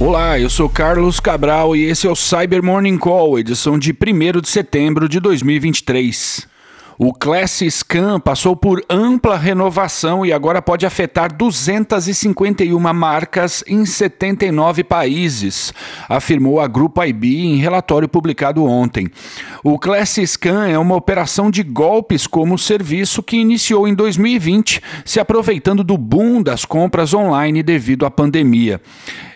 Olá, eu sou Carlos Cabral e esse é o Cyber Morning Call, edição de 1 de setembro de 2023. O Class Scan passou por ampla renovação e agora pode afetar 251 marcas em 79 países, afirmou a Grupo IB em relatório publicado ontem. O Class Scan é uma operação de golpes como serviço que iniciou em 2020, se aproveitando do boom das compras online devido à pandemia.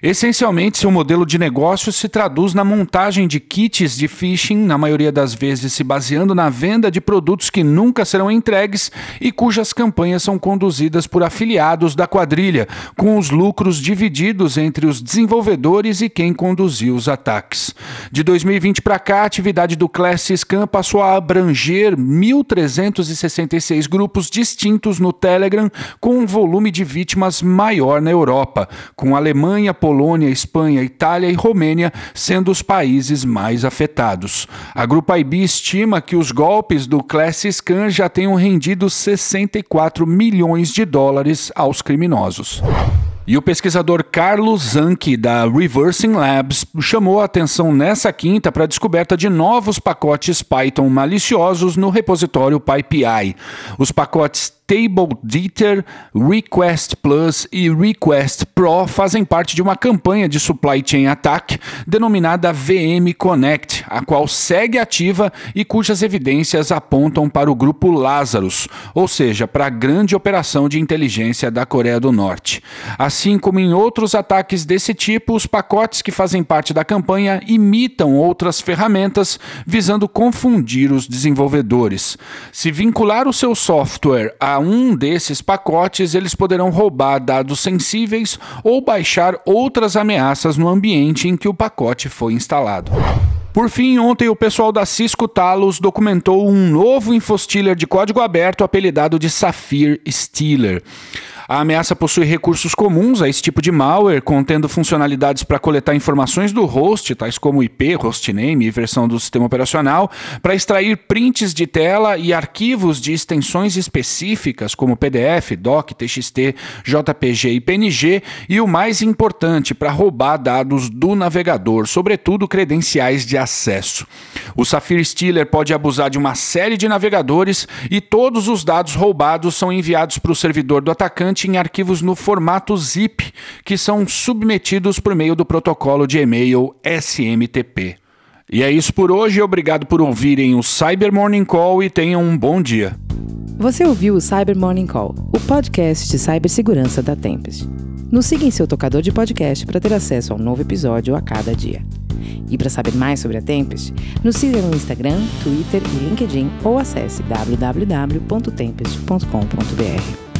Essencialmente, seu modelo de negócio se traduz na montagem de kits de phishing, na maioria das vezes se baseando na venda de produtos que nunca serão entregues e cujas campanhas são conduzidas por afiliados da quadrilha, com os lucros divididos entre os desenvolvedores e quem conduziu os ataques. De 2020 para cá, a atividade do Class Scan passou a abranger 1.366 grupos distintos no Telegram, com um volume de vítimas maior na Europa, com Alemanha, Polônia, Polônia, Espanha, Itália e Romênia sendo os países mais afetados. A Grupo IB estima que os golpes do Class Scan já tenham rendido 64 milhões de dólares aos criminosos. E o pesquisador Carlos Zanke, da Reversing Labs, chamou a atenção nessa quinta para a descoberta de novos pacotes Python maliciosos no repositório PyPI. Os pacotes Table Dieter, Request Plus e Request Pro fazem parte de uma campanha de supply chain attack denominada VM Connect, a qual segue ativa e cujas evidências apontam para o grupo Lazarus, ou seja, para a grande operação de inteligência da Coreia do Norte. Assim como em outros ataques desse tipo, os pacotes que fazem parte da campanha imitam outras ferramentas visando confundir os desenvolvedores. Se vincular o seu software a um desses pacotes, eles poderão roubar dados sensíveis ou baixar outras ameaças no ambiente em que o pacote foi instalado. Por fim, ontem o pessoal da Cisco Talos documentou um novo infostealer de código aberto apelidado de Sapphire Stealer. A ameaça possui recursos comuns a esse tipo de malware, contendo funcionalidades para coletar informações do host, tais como IP, hostname e versão do sistema operacional, para extrair prints de tela e arquivos de extensões específicas, como PDF, DOC, TXT, JPG e PNG, e o mais importante, para roubar dados do navegador, sobretudo credenciais de acesso. O Sapphire Stealer pode abusar de uma série de navegadores e todos os dados roubados são enviados para o servidor do atacante em arquivos no formato zip, que são submetidos por meio do protocolo de e-mail SMTP. E é isso por hoje, obrigado por ouvirem o Cyber Morning Call e tenham um bom dia. Você ouviu o Cyber Morning Call, o podcast de cibersegurança da Tempest. Nos siga em seu tocador de podcast para ter acesso a um novo episódio a cada dia. E para saber mais sobre a Tempest, nos siga no Instagram, Twitter e LinkedIn ou acesse www.tempest.com.br.